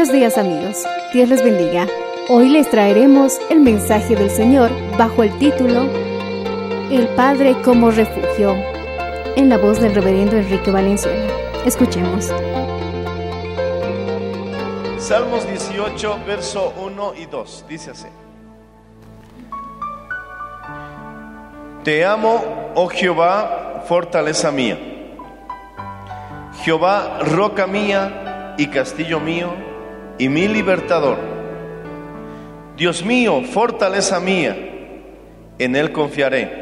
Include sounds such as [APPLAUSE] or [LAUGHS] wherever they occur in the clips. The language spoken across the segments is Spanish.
Buenos días amigos, Dios les bendiga. Hoy les traeremos el mensaje del Señor bajo el título El Padre como refugio, en la voz del reverendo Enrique Valenzuela. Escuchemos. Salmos 18, verso 1 y 2. Dice así. Te amo, oh Jehová, fortaleza mía. Jehová, roca mía y castillo mío y mi libertador. Dios mío, fortaleza mía, en él confiaré.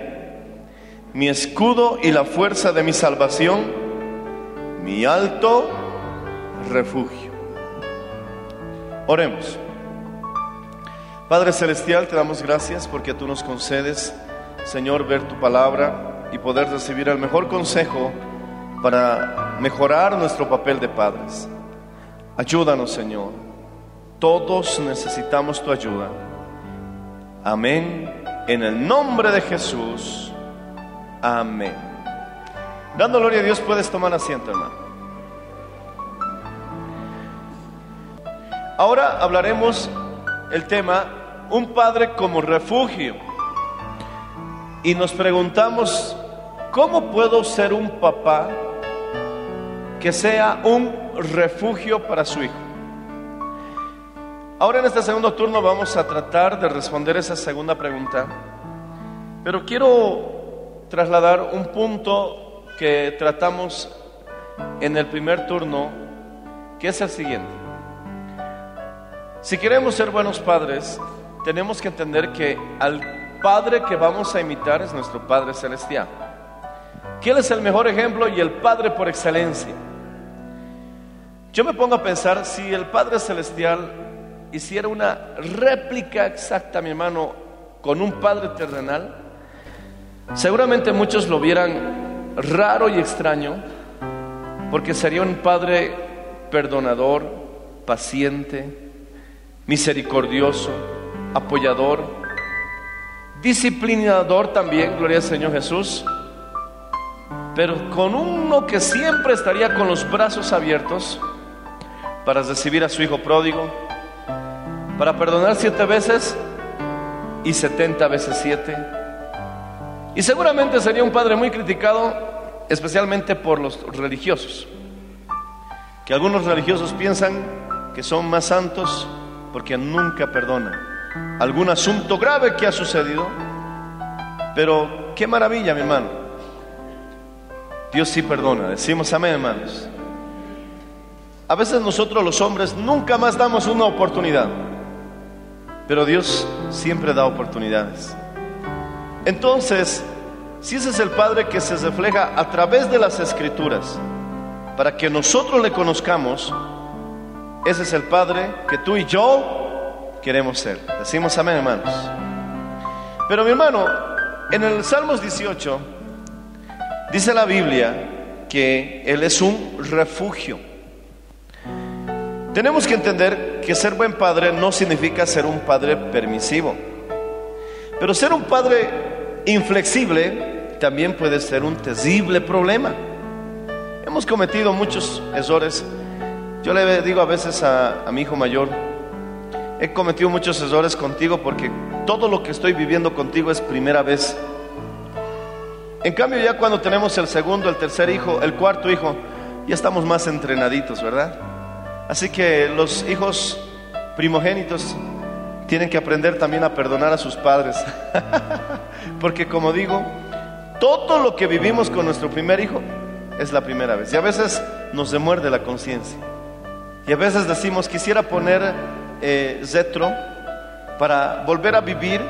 Mi escudo y la fuerza de mi salvación, mi alto refugio. Oremos. Padre Celestial, te damos gracias porque tú nos concedes, Señor, ver tu palabra y poder recibir el mejor consejo para mejorar nuestro papel de padres. Ayúdanos, Señor. Todos necesitamos tu ayuda. Amén. En el nombre de Jesús. Amén. Dando gloria a Dios, puedes tomar asiento, hermano. Ahora hablaremos el tema un padre como refugio. Y nos preguntamos, ¿cómo puedo ser un papá que sea un refugio para su hijo? Ahora en este segundo turno vamos a tratar de responder esa segunda pregunta, pero quiero trasladar un punto que tratamos en el primer turno, que es el siguiente. Si queremos ser buenos padres, tenemos que entender que al Padre que vamos a imitar es nuestro Padre Celestial. Que Él es el mejor ejemplo y el Padre por excelencia. Yo me pongo a pensar, si el Padre Celestial hiciera una réplica exacta, mi hermano, con un Padre terrenal, seguramente muchos lo vieran raro y extraño, porque sería un Padre perdonador, paciente, misericordioso, apoyador, disciplinador también, gloria al Señor Jesús, pero con uno que siempre estaría con los brazos abiertos para recibir a su hijo pródigo, para perdonar siete veces y setenta veces siete. Y seguramente sería un padre muy criticado, especialmente por los religiosos, que algunos religiosos piensan que son más santos porque nunca perdonan algún asunto grave que ha sucedido. Pero qué maravilla, mi hermano. Dios sí perdona. Decimos amén, hermanos. A veces nosotros los hombres nunca más damos una oportunidad, pero Dios siempre da oportunidades. Entonces, si ese es el Padre que se refleja a través de las escrituras, para que nosotros le conozcamos, ese es el Padre que tú y yo queremos ser. Decimos amén, hermanos. Pero mi hermano, en el Salmos 18 dice la Biblia que Él es un refugio. Tenemos que entender que ser buen padre no significa ser un padre permisivo. Pero ser un padre inflexible también puede ser un terrible problema. Hemos cometido muchos errores. Yo le digo a veces a, a mi hijo mayor, he cometido muchos errores contigo porque todo lo que estoy viviendo contigo es primera vez. En cambio ya cuando tenemos el segundo, el tercer hijo, el cuarto hijo, ya estamos más entrenaditos, ¿verdad? Así que los hijos primogénitos tienen que aprender también a perdonar a sus padres. [LAUGHS] Porque como digo, todo lo que vivimos con nuestro primer hijo es la primera vez. Y a veces nos demuerde la conciencia. Y a veces decimos, quisiera poner eh, Zetro para volver a vivir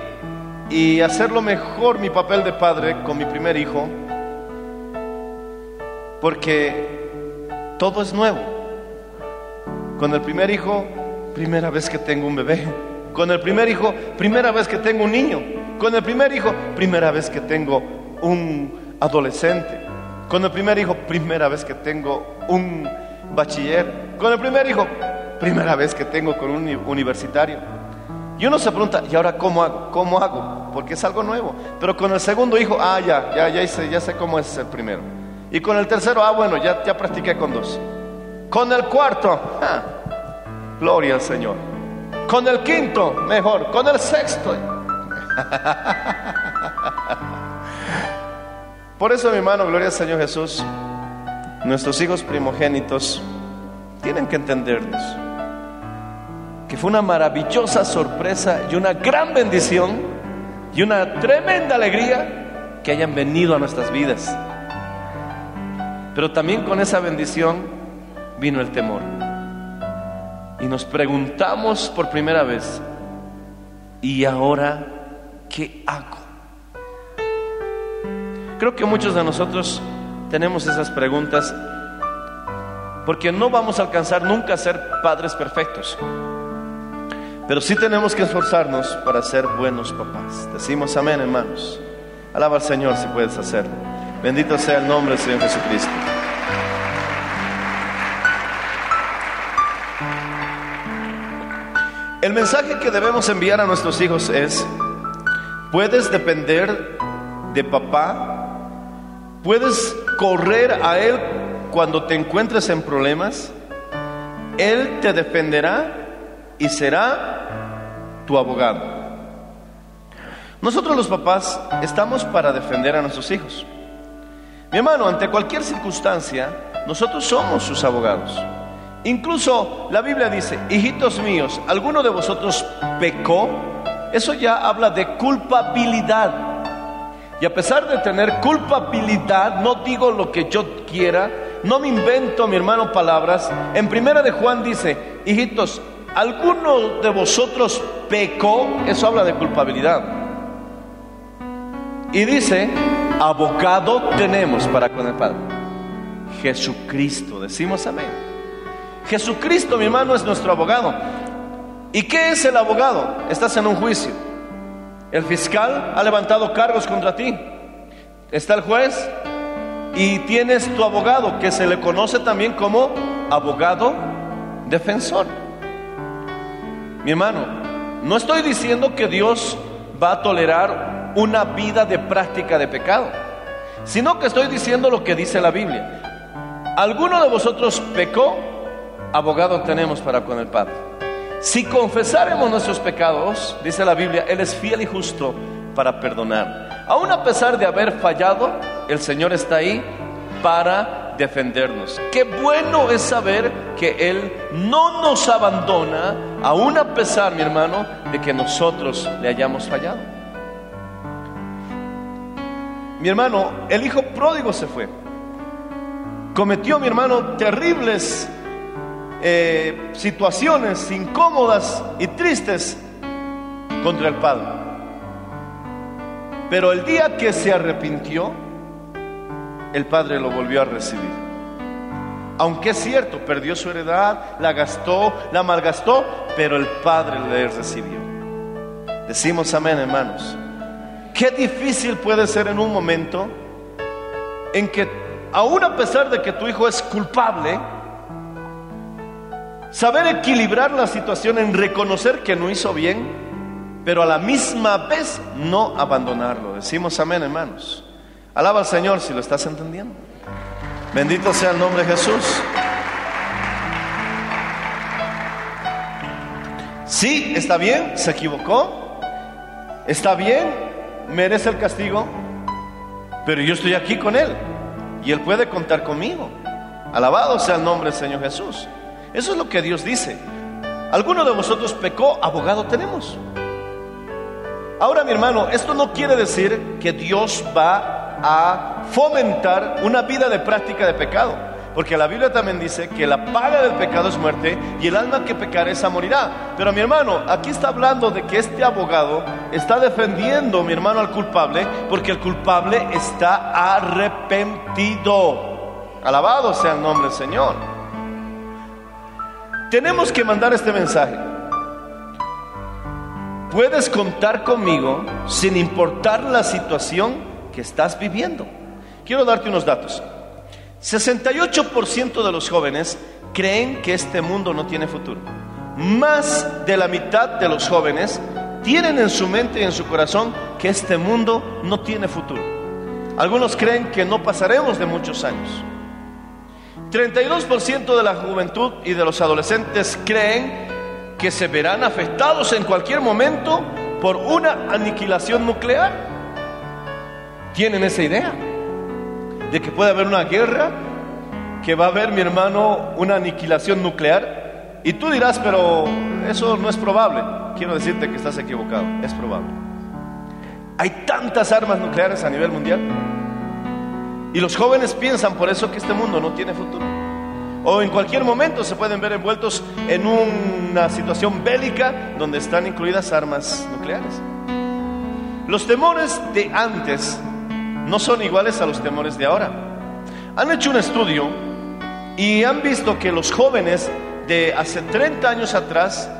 y hacerlo mejor mi papel de padre con mi primer hijo. Porque todo es nuevo. Con el primer hijo, primera vez que tengo un bebé. Con el primer hijo, primera vez que tengo un niño. Con el primer hijo, primera vez que tengo un adolescente. Con el primer hijo, primera vez que tengo un bachiller. Con el primer hijo, primera vez que tengo con un universitario. Y uno se pregunta, ¿y ahora cómo hago? ¿Cómo hago? Porque es algo nuevo. Pero con el segundo hijo, ah, ya, ya, ya, hice, ya sé cómo es el primero. Y con el tercero, ah, bueno, ya, ya practiqué con dos. Con el cuarto, ah, gloria al Señor. Con el quinto, mejor. Con el sexto. [LAUGHS] Por eso, mi hermano, gloria al Señor Jesús, nuestros hijos primogénitos tienen que entendernos que fue una maravillosa sorpresa y una gran bendición y una tremenda alegría que hayan venido a nuestras vidas. Pero también con esa bendición vino el temor. Y nos preguntamos por primera vez, ¿y ahora qué hago? Creo que muchos de nosotros tenemos esas preguntas porque no vamos a alcanzar nunca a ser padres perfectos. Pero sí tenemos que esforzarnos para ser buenos papás. Decimos amén, hermanos. Alaba al Señor si puedes hacerlo. Bendito sea el nombre del Señor Jesucristo. El mensaje que debemos enviar a nuestros hijos es, puedes depender de papá, puedes correr a Él cuando te encuentres en problemas, Él te defenderá y será tu abogado. Nosotros los papás estamos para defender a nuestros hijos. Mi hermano, ante cualquier circunstancia, nosotros somos sus abogados. Incluso la Biblia dice, hijitos míos, ¿alguno de vosotros pecó? Eso ya habla de culpabilidad. Y a pesar de tener culpabilidad, no digo lo que yo quiera, no me invento, mi hermano, palabras. En primera de Juan dice, hijitos, ¿alguno de vosotros pecó? Eso habla de culpabilidad. Y dice, abogado tenemos para con el Padre. Jesucristo, decimos amén. Jesucristo, mi hermano, es nuestro abogado. ¿Y qué es el abogado? Estás en un juicio. El fiscal ha levantado cargos contra ti. Está el juez y tienes tu abogado, que se le conoce también como abogado defensor. Mi hermano, no estoy diciendo que Dios va a tolerar una vida de práctica de pecado, sino que estoy diciendo lo que dice la Biblia. ¿Alguno de vosotros pecó? Abogado tenemos para con el Padre. Si confesaremos nuestros pecados, dice la Biblia, Él es fiel y justo para perdonar. Aún a pesar de haber fallado, el Señor está ahí para defendernos. Qué bueno es saber que Él no nos abandona, aún a pesar, mi hermano, de que nosotros le hayamos fallado. Mi hermano, el hijo pródigo se fue. Cometió, mi hermano, terribles eh, situaciones incómodas y tristes contra el Padre. Pero el día que se arrepintió, el Padre lo volvió a recibir. Aunque es cierto, perdió su heredad, la gastó, la malgastó, pero el Padre le recibió. Decimos amén, hermanos. Qué difícil puede ser en un momento en que, aun a pesar de que tu hijo es culpable, Saber equilibrar la situación en reconocer que no hizo bien, pero a la misma vez no abandonarlo. Decimos amén, hermanos. Alaba al Señor si lo estás entendiendo. Bendito sea el nombre de Jesús. Sí, está bien, se equivocó. Está bien, merece el castigo. Pero yo estoy aquí con Él. Y Él puede contar conmigo. Alabado sea el nombre del Señor Jesús. Eso es lo que Dios dice. ¿Alguno de vosotros pecó? Abogado tenemos. Ahora, mi hermano, esto no quiere decir que Dios va a fomentar una vida de práctica de pecado. Porque la Biblia también dice que la paga del pecado es muerte y el alma que pecar esa morirá. Pero mi hermano, aquí está hablando de que este abogado está defendiendo, mi hermano, al culpable porque el culpable está arrepentido. Alabado sea el nombre del Señor. Tenemos que mandar este mensaje. Puedes contar conmigo sin importar la situación que estás viviendo. Quiero darte unos datos. 68% de los jóvenes creen que este mundo no tiene futuro. Más de la mitad de los jóvenes tienen en su mente y en su corazón que este mundo no tiene futuro. Algunos creen que no pasaremos de muchos años. 32% de la juventud y de los adolescentes creen que se verán afectados en cualquier momento por una aniquilación nuclear. ¿Tienen esa idea? De que puede haber una guerra, que va a haber, mi hermano, una aniquilación nuclear. Y tú dirás, pero eso no es probable. Quiero decirte que estás equivocado, es probable. Hay tantas armas nucleares a nivel mundial. Y los jóvenes piensan por eso que este mundo no tiene futuro. O en cualquier momento se pueden ver envueltos en una situación bélica donde están incluidas armas nucleares. Los temores de antes no son iguales a los temores de ahora. Han hecho un estudio y han visto que los jóvenes de hace 30 años atrás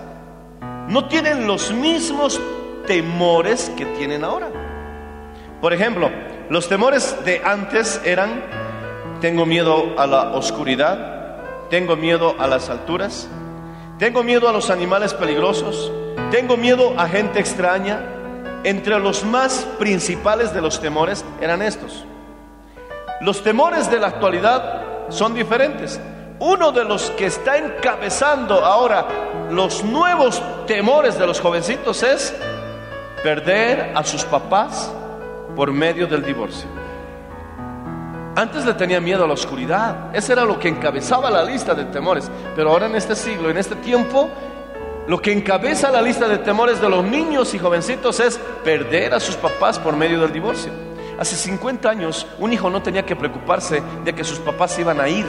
no tienen los mismos temores que tienen ahora. Por ejemplo, los temores de antes eran, tengo miedo a la oscuridad, tengo miedo a las alturas, tengo miedo a los animales peligrosos, tengo miedo a gente extraña. Entre los más principales de los temores eran estos. Los temores de la actualidad son diferentes. Uno de los que está encabezando ahora los nuevos temores de los jovencitos es perder a sus papás por medio del divorcio. Antes le tenía miedo a la oscuridad. Ese era lo que encabezaba la lista de temores. Pero ahora en este siglo, en este tiempo, lo que encabeza la lista de temores de los niños y jovencitos es perder a sus papás por medio del divorcio. Hace 50 años un hijo no tenía que preocuparse de que sus papás se iban a ir,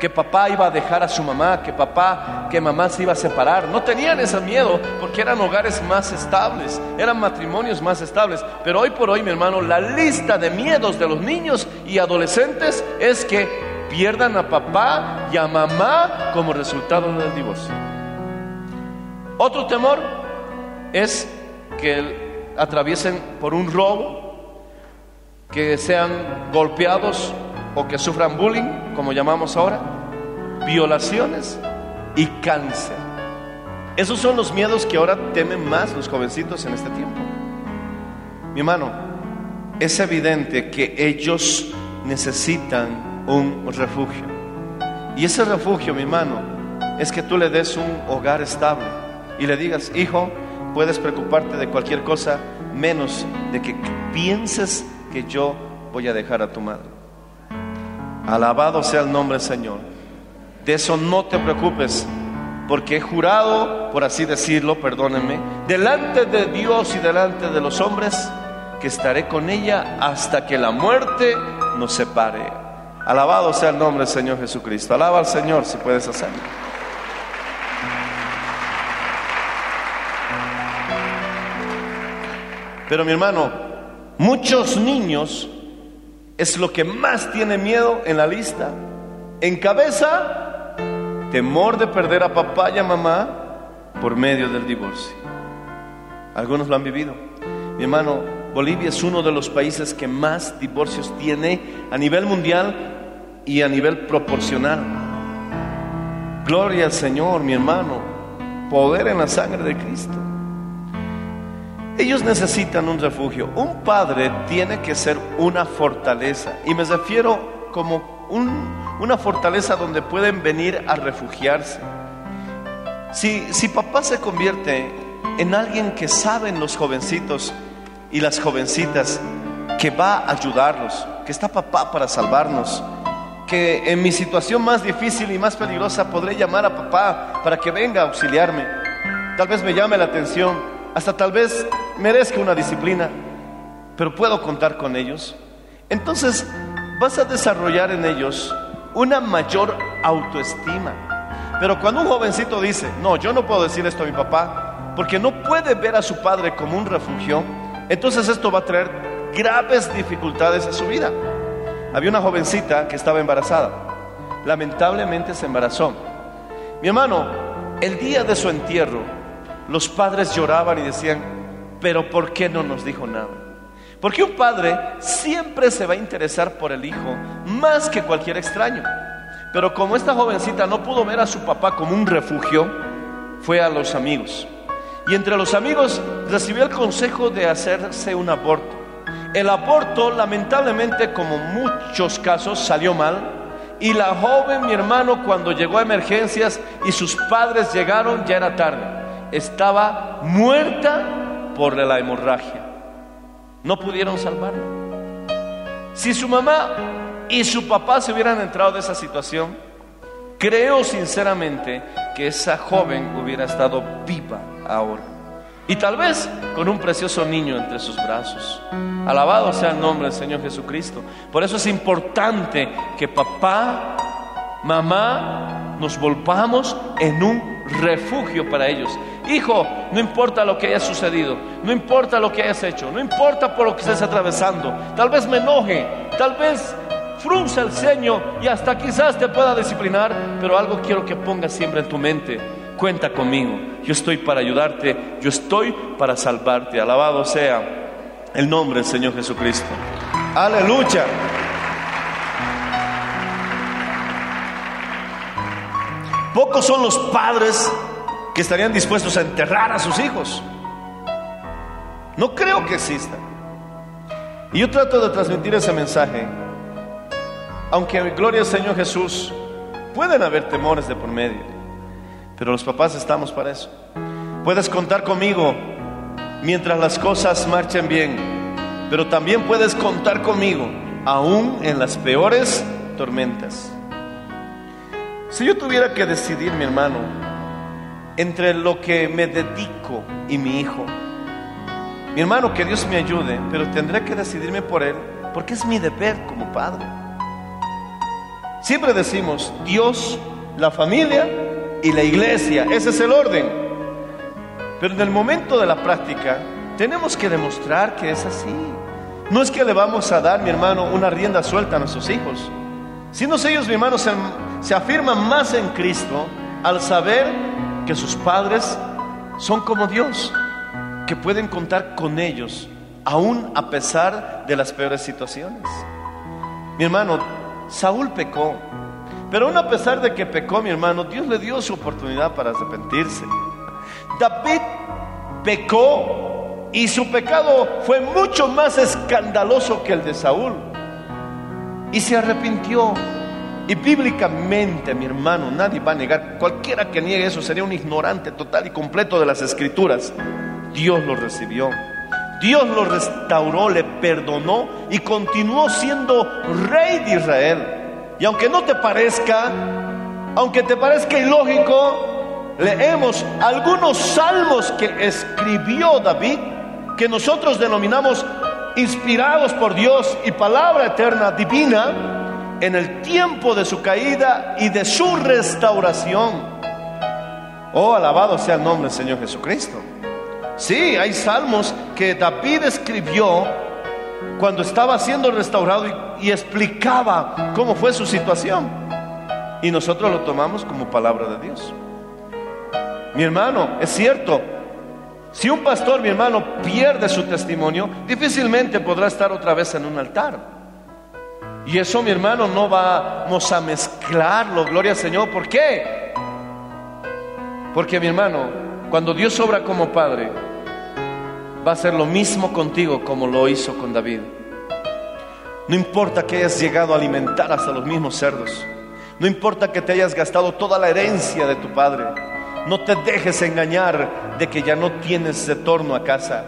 que papá iba a dejar a su mamá, que papá, que mamá se iba a separar. No tenían ese miedo porque eran hogares más estables, eran matrimonios más estables. Pero hoy por hoy, mi hermano, la lista de miedos de los niños y adolescentes es que pierdan a papá y a mamá como resultado del divorcio. Otro temor es que atraviesen por un robo, que sean golpeados o que sufran bullying, como llamamos ahora, violaciones y cáncer. Esos son los miedos que ahora temen más los jovencitos en este tiempo. Mi hermano, es evidente que ellos necesitan un refugio. Y ese refugio, mi hermano, es que tú le des un hogar estable y le digas, hijo, puedes preocuparte de cualquier cosa menos de que pienses que yo voy a dejar a tu madre. Alabado sea el nombre del Señor. De eso no te preocupes, porque he jurado, por así decirlo, perdónenme, delante de Dios y delante de los hombres, que estaré con ella hasta que la muerte nos separe. Alabado sea el nombre del Señor Jesucristo. Alaba al Señor si puedes hacerlo. Pero mi hermano, muchos niños es lo que más tiene miedo en la lista. En cabeza, temor de perder a papá y a mamá por medio del divorcio. Algunos lo han vivido. Mi hermano, Bolivia es uno de los países que más divorcios tiene a nivel mundial y a nivel proporcional. Gloria al Señor, mi hermano. Poder en la sangre de Cristo. Ellos necesitan un refugio. Un padre tiene que ser una fortaleza. Y me refiero como un- una fortaleza donde pueden venir a refugiarse. Si, si papá se convierte en alguien que saben los jovencitos y las jovencitas que va a ayudarlos, que está papá para salvarnos, que en mi situación más difícil y más peligrosa podré llamar a papá para que venga a auxiliarme. Tal vez me llame la atención, hasta tal vez merezca una disciplina, pero puedo contar con ellos. Entonces vas a desarrollar en ellos una mayor autoestima. Pero cuando un jovencito dice, no, yo no puedo decir esto a mi papá, porque no puede ver a su padre como un refugio, entonces esto va a traer graves dificultades a su vida. Había una jovencita que estaba embarazada. Lamentablemente se embarazó. Mi hermano, el día de su entierro, los padres lloraban y decían, pero ¿por qué no nos dijo nada? Porque un padre siempre se va a interesar por el hijo más que cualquier extraño. Pero como esta jovencita no pudo ver a su papá como un refugio, fue a los amigos. Y entre los amigos recibió el consejo de hacerse un aborto. El aborto, lamentablemente, como muchos casos, salió mal. Y la joven, mi hermano, cuando llegó a emergencias y sus padres llegaron, ya era tarde. Estaba muerta por la hemorragia. No pudieron salvarla. Si su mamá y su papá se hubieran entrado de esa situación, creo sinceramente que esa joven hubiera estado viva ahora. Y tal vez con un precioso niño entre sus brazos. Alabado sea el nombre del Señor Jesucristo. Por eso es importante que papá, mamá, nos volvamos en un refugio para ellos. Hijo, no importa lo que haya sucedido, no importa lo que hayas hecho, no importa por lo que estés atravesando. Tal vez me enoje, tal vez frunza el ceño y hasta quizás te pueda disciplinar, pero algo quiero que pongas siempre en tu mente. Cuenta conmigo, yo estoy para ayudarte, yo estoy para salvarte. Alabado sea el nombre del Señor Jesucristo. Aleluya. Pocos son los padres que estarían dispuestos a enterrar a sus hijos. No creo que exista. Y yo trato de transmitir ese mensaje, aunque gloria al Señor Jesús, pueden haber temores de por medio, pero los papás estamos para eso. Puedes contar conmigo mientras las cosas marchen bien, pero también puedes contar conmigo aún en las peores tormentas. Si yo tuviera que decidir, mi hermano, entre lo que me dedico y mi hijo, mi hermano, que Dios me ayude, pero tendré que decidirme por él, porque es mi deber como padre. Siempre decimos Dios, la familia y la iglesia, ese es el orden. Pero en el momento de la práctica, tenemos que demostrar que es así. No es que le vamos a dar, mi hermano, una rienda suelta a nuestros hijos, sino ellos, mi hermano, se, se afirman más en Cristo al saber que sus padres son como Dios, que pueden contar con ellos, aún a pesar de las peores situaciones. Mi hermano, Saúl pecó, pero aún a pesar de que pecó, mi hermano, Dios le dio su oportunidad para arrepentirse. David pecó y su pecado fue mucho más escandaloso que el de Saúl. Y se arrepintió. Y bíblicamente, mi hermano, nadie va a negar, cualquiera que niegue eso sería un ignorante total y completo de las escrituras. Dios lo recibió. Dios lo restauró, le perdonó y continuó siendo rey de Israel. Y aunque no te parezca, aunque te parezca ilógico, leemos algunos salmos que escribió David, que nosotros denominamos inspirados por Dios y palabra eterna divina, en el tiempo de su caída y de su restauración. Oh, alabado sea el nombre del Señor Jesucristo. Sí, hay salmos que David escribió cuando estaba siendo restaurado y, y, explicaba cómo fue su situación. Y nosotros lo tomamos como palabra de Dios. Mi hermano, es cierto, si un pastor, mi hermano, pierde su testimonio, difícilmente podrá estar otra vez en un altar. Y eso, mi hermano, no vamos a mezclarlo, gloria al Señor. ¿Por qué? Porque, mi hermano, cuando Dios obra como Padre, va a hacer lo mismo contigo como lo hizo con David. No importa que hayas llegado a alimentar hasta los mismos cerdos. No importa que te hayas gastado toda la herencia de tu padre. No te dejes engañar de que ya no tienes retorno a casa.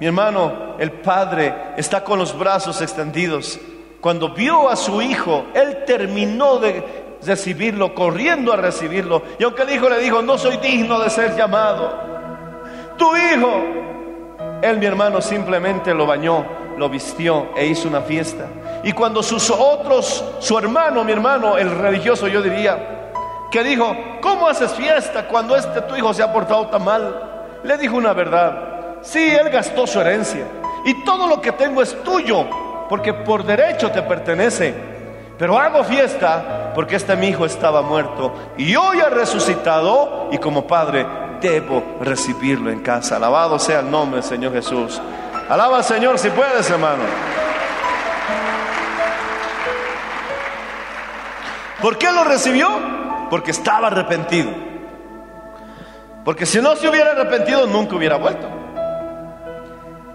Mi hermano, el padre está con los brazos extendidos. Cuando vio a su hijo, él terminó de recibirlo, corriendo a recibirlo. Y aunque el hijo le dijo, no soy digno de ser llamado, tu hijo, él mi hermano simplemente lo bañó, lo vistió e hizo una fiesta. Y cuando sus otros, su hermano, mi hermano, el religioso, yo diría, que dijo, ¿cómo haces fiesta cuando este tu hijo se ha portado tan mal? Le dijo una verdad, sí, él gastó su herencia y todo lo que tengo es tuyo, porque por derecho te pertenece. Pero hago fiesta porque este mi hijo estaba muerto y hoy ha resucitado y como padre debo recibirlo en casa. Alabado sea el nombre del Señor Jesús. Alaba al Señor si puedes, hermano. ¿Por qué lo recibió? Porque estaba arrepentido. Porque si no se hubiera arrepentido, nunca hubiera vuelto.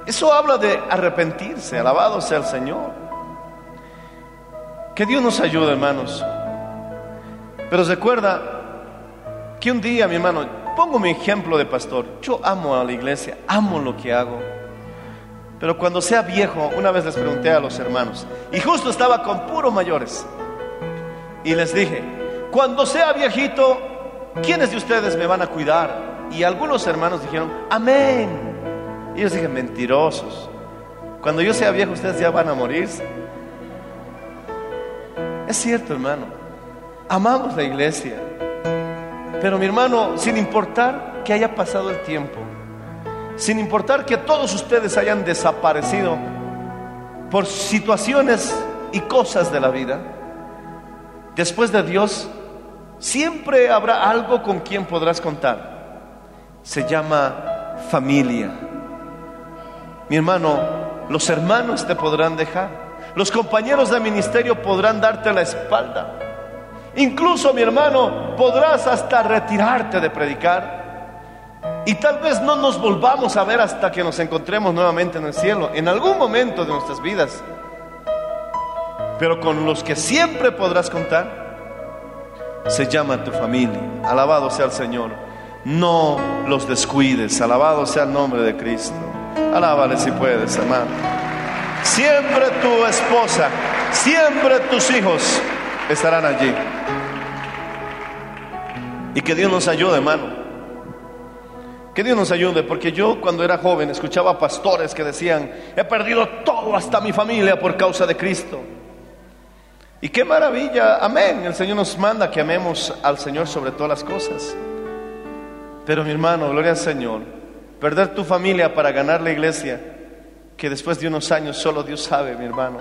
Eso habla de arrepentirse. Alabado sea el Señor. Que Dios nos ayude, hermanos. Pero recuerda que un día, mi hermano, pongo mi ejemplo de pastor. Yo amo a la iglesia, amo lo que hago. Pero cuando sea viejo, una vez les pregunté a los hermanos, y justo estaba con puros mayores, y les dije, cuando sea viejito, ¿quiénes de ustedes me van a cuidar? Y algunos hermanos dijeron, amén. Y yo dije, mentirosos. Cuando yo sea viejo, ustedes ya van a morirse. Es cierto, hermano. Amamos la iglesia. Pero mi hermano, sin importar que haya pasado el tiempo, sin importar que todos ustedes hayan desaparecido por situaciones y cosas de la vida, después de Dios, siempre habrá algo con quien podrás contar. Se llama familia. Mi hermano, los hermanos te podrán dejar, los compañeros de ministerio podrán darte la espalda. Incluso, mi hermano, podrás hasta retirarte de predicar. Y tal vez no nos volvamos a ver hasta que nos encontremos nuevamente en el cielo, en algún momento de nuestras vidas. Pero con los que siempre podrás contar, se llama tu familia. Alabado sea el Señor. No los descuides. Alabado sea el nombre de Cristo. Alábale si puedes, hermano. Siempre tu esposa, siempre tus hijos estarán allí. Y que Dios nos ayude, hermano. Que Dios nos ayude, porque yo cuando era joven escuchaba pastores que decían, he perdido todo hasta mi familia por causa de Cristo. Y qué maravilla, amén. El Señor nos manda que amemos al Señor sobre todas las cosas. Pero mi hermano, gloria al Señor, perder tu familia para ganar la iglesia, que después de unos años solo Dios sabe, mi hermano,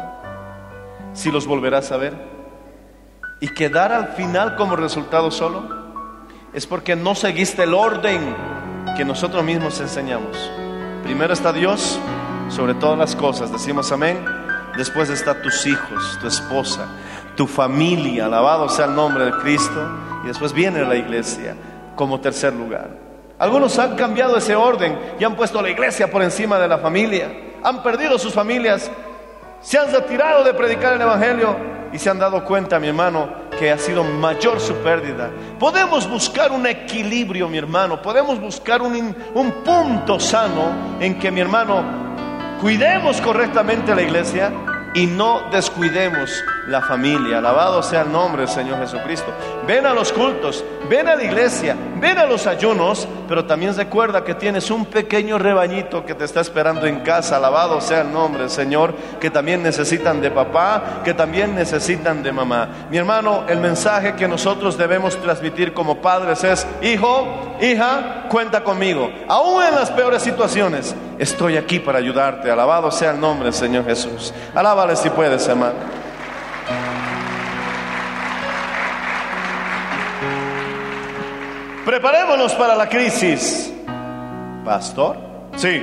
si los volverás a ver. Y quedar al final como resultado solo, es porque no seguiste el orden que nosotros mismos enseñamos. Primero está Dios sobre todas las cosas, decimos amén. Después está tus hijos, tu esposa, tu familia, alabado sea el nombre de Cristo. Y después viene la iglesia como tercer lugar. Algunos han cambiado ese orden y han puesto la iglesia por encima de la familia. Han perdido sus familias, se han retirado de predicar el Evangelio y se han dado cuenta, mi hermano, que ha sido mayor su pérdida. Podemos buscar un equilibrio, mi hermano. Podemos buscar un, un punto sano en que, mi hermano, cuidemos correctamente la iglesia y no descuidemos la familia. Alabado sea el nombre del Señor Jesucristo. Ven a los cultos, ven a la iglesia, ven a los ayunos, pero también recuerda que tienes un pequeño rebañito que te está esperando en casa. Alabado sea el nombre del Señor, que también necesitan de papá, que también necesitan de mamá. Mi hermano, el mensaje que nosotros debemos transmitir como padres es, hijo, hija, cuenta conmigo. Aún en las peores situaciones, estoy aquí para ayudarte. Alabado sea el nombre Señor Jesús. Alábale si puedes, hermano. Preparémonos para la crisis. Pastor, sí.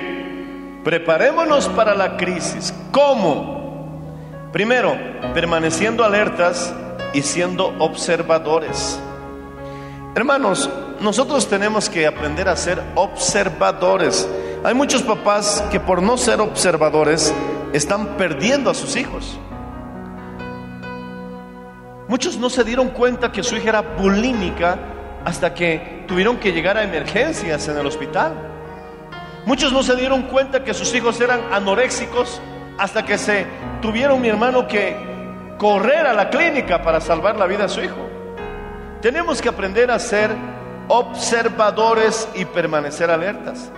Preparémonos para la crisis. ¿Cómo? Primero, permaneciendo alertas y siendo observadores. Hermanos, nosotros tenemos que aprender a ser observadores. Hay muchos papás que por no ser observadores están perdiendo a sus hijos. Muchos no se dieron cuenta que su hija era bulímica hasta que tuvieron que llegar a emergencias en el hospital. Muchos no se dieron cuenta que sus hijos eran anoréxicos hasta que se tuvieron mi hermano que correr a la clínica para salvar la vida a su hijo. Tenemos que aprender a ser observadores y permanecer alertas.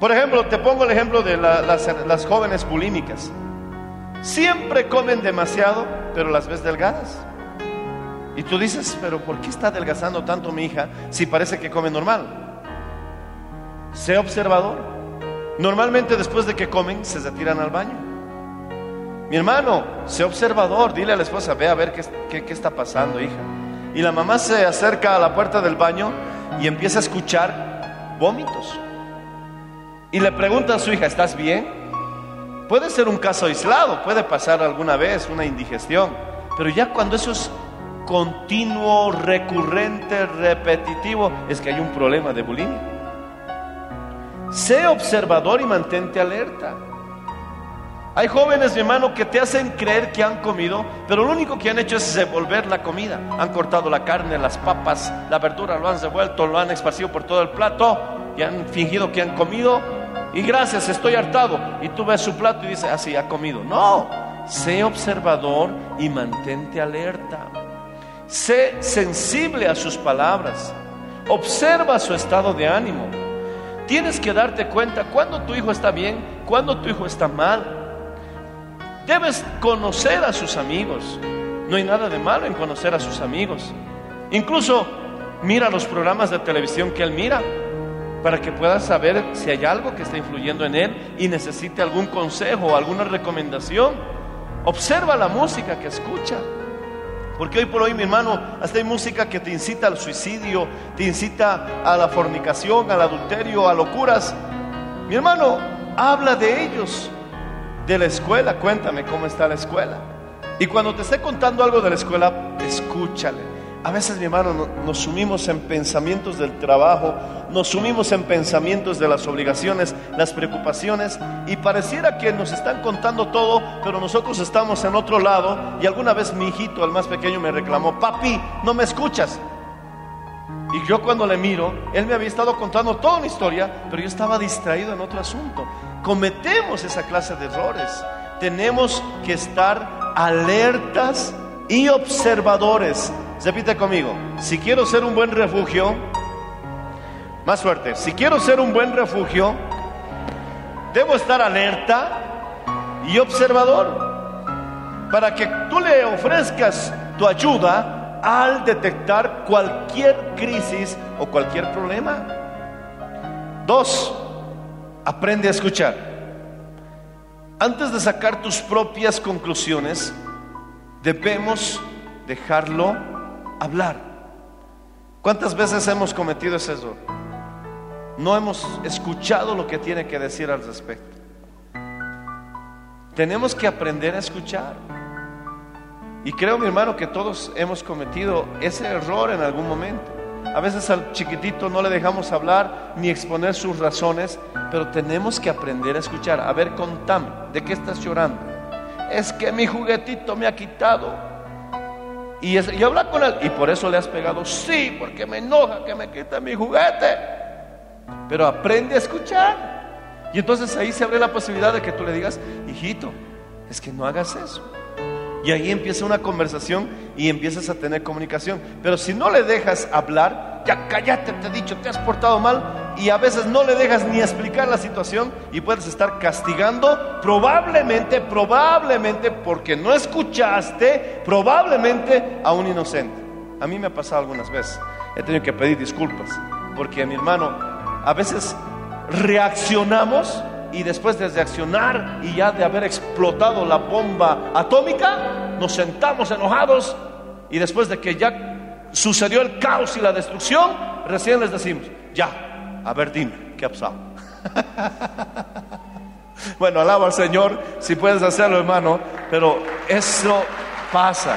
Por ejemplo, te pongo el ejemplo de la- las, las jóvenes bulímicas. Siempre comen demasiado, pero las ves delgadas. Y tú dices, pero ¿por qué está adelgazando tanto mi hija si parece que come normal? Sé observador. Normalmente después de que comen se retiran al baño. Mi hermano, sé observador, dile a la esposa, ve a ver qué, qué- qué está pasando, hija. Y la mamá se acerca a la puerta del baño y empieza a escuchar vómitos. Y le pregunta a su hija, ¿estás bien? Puede ser un caso aislado, puede pasar alguna vez una indigestión, pero ya cuando eso es continuo, recurrente, repetitivo, es que hay un problema de bulimia. Sé observador y mantente alerta. Hay jóvenes, mi hermano, que te hacen creer que han comido, pero lo único que han hecho es devolver la comida. Han cortado la carne, las papas, la verdura, lo han devuelto, lo han esparcido por todo el plato y han fingido que han comido. Y gracias, estoy hartado. Y tú ves su plato y dices, así ha comido. No, sé observador y mantente alerta. Sé sensible a sus palabras. Observa su estado de ánimo. Tienes que darte cuenta cuando tu hijo está bien, cuando tu hijo está mal. Debes conocer a sus amigos. No hay nada de malo en conocer a sus amigos. Incluso mira los programas de televisión que él mira para que puedas saber si hay algo que está influyendo en él y necesite algún consejo o alguna recomendación. Observa la música que escucha. Porque hoy por hoy, mi hermano, hasta hay música que te incita al suicidio, te incita a la fornicación, al adulterio, a locuras. Mi hermano, habla de ellos, de la escuela, cuéntame cómo está la escuela. Y cuando te esté contando algo de la escuela, escúchale. A veces, mi hermano, no- nos sumimos en pensamientos del trabajo, nos sumimos en pensamientos de las obligaciones, las preocupaciones, y pareciera que nos están contando todo, pero nosotros estamos en otro lado. Y alguna vez mi hijito, el más pequeño, me reclamó, papi, no me escuchas. Y yo cuando le miro, él me había estado contando toda una historia, pero yo estaba distraído en otro asunto. Cometemos esa clase de errores. Tenemos que estar alertas y observadores. Repite conmigo, si quiero ser un buen refugio, más fuerte, si quiero ser un buen refugio, debo estar alerta y observador para que tú le ofrezcas tu ayuda al detectar cualquier crisis o cualquier problema. Dos, aprende a escuchar. Antes de sacar tus propias conclusiones, debemos dejarlo hablar. ¿Cuántas veces hemos cometido ese error? No hemos escuchado lo que tiene que decir al respecto. Tenemos que aprender a escuchar. Y creo, mi hermano, que todos hemos cometido ese error en algún momento. A veces al chiquitito no le dejamos hablar ni exponer sus razones, pero tenemos que aprender a escuchar. A ver, contame, ¿de qué estás llorando? Es que mi juguetito me ha quitado. Y, es- y habla con él. Y por eso le has pegado. Sí, porque me enoja que me quite mi juguete. Pero aprende a escuchar. Y entonces ahí se abre la posibilidad de que tú le digas, hijito, es que no hagas eso. Y ahí empieza una conversación y empiezas a tener comunicación. Pero si no le dejas hablar, ya cállate, te he dicho, te has portado mal. Y a veces no le dejas ni explicar la situación y puedes estar castigando probablemente, probablemente porque no escuchaste, probablemente a un inocente. A mí me ha pasado algunas veces. He tenido que pedir disculpas porque mi hermano, a veces reaccionamos y después de reaccionar y ya de haber explotado la bomba atómica, nos sentamos enojados y después de que ya sucedió el caos y la destrucción, recién les decimos, ya, a ver, dime, ¿qué ha pasado? [LAUGHS] bueno, alaba al Señor si puedes hacerlo, hermano, pero eso pasa.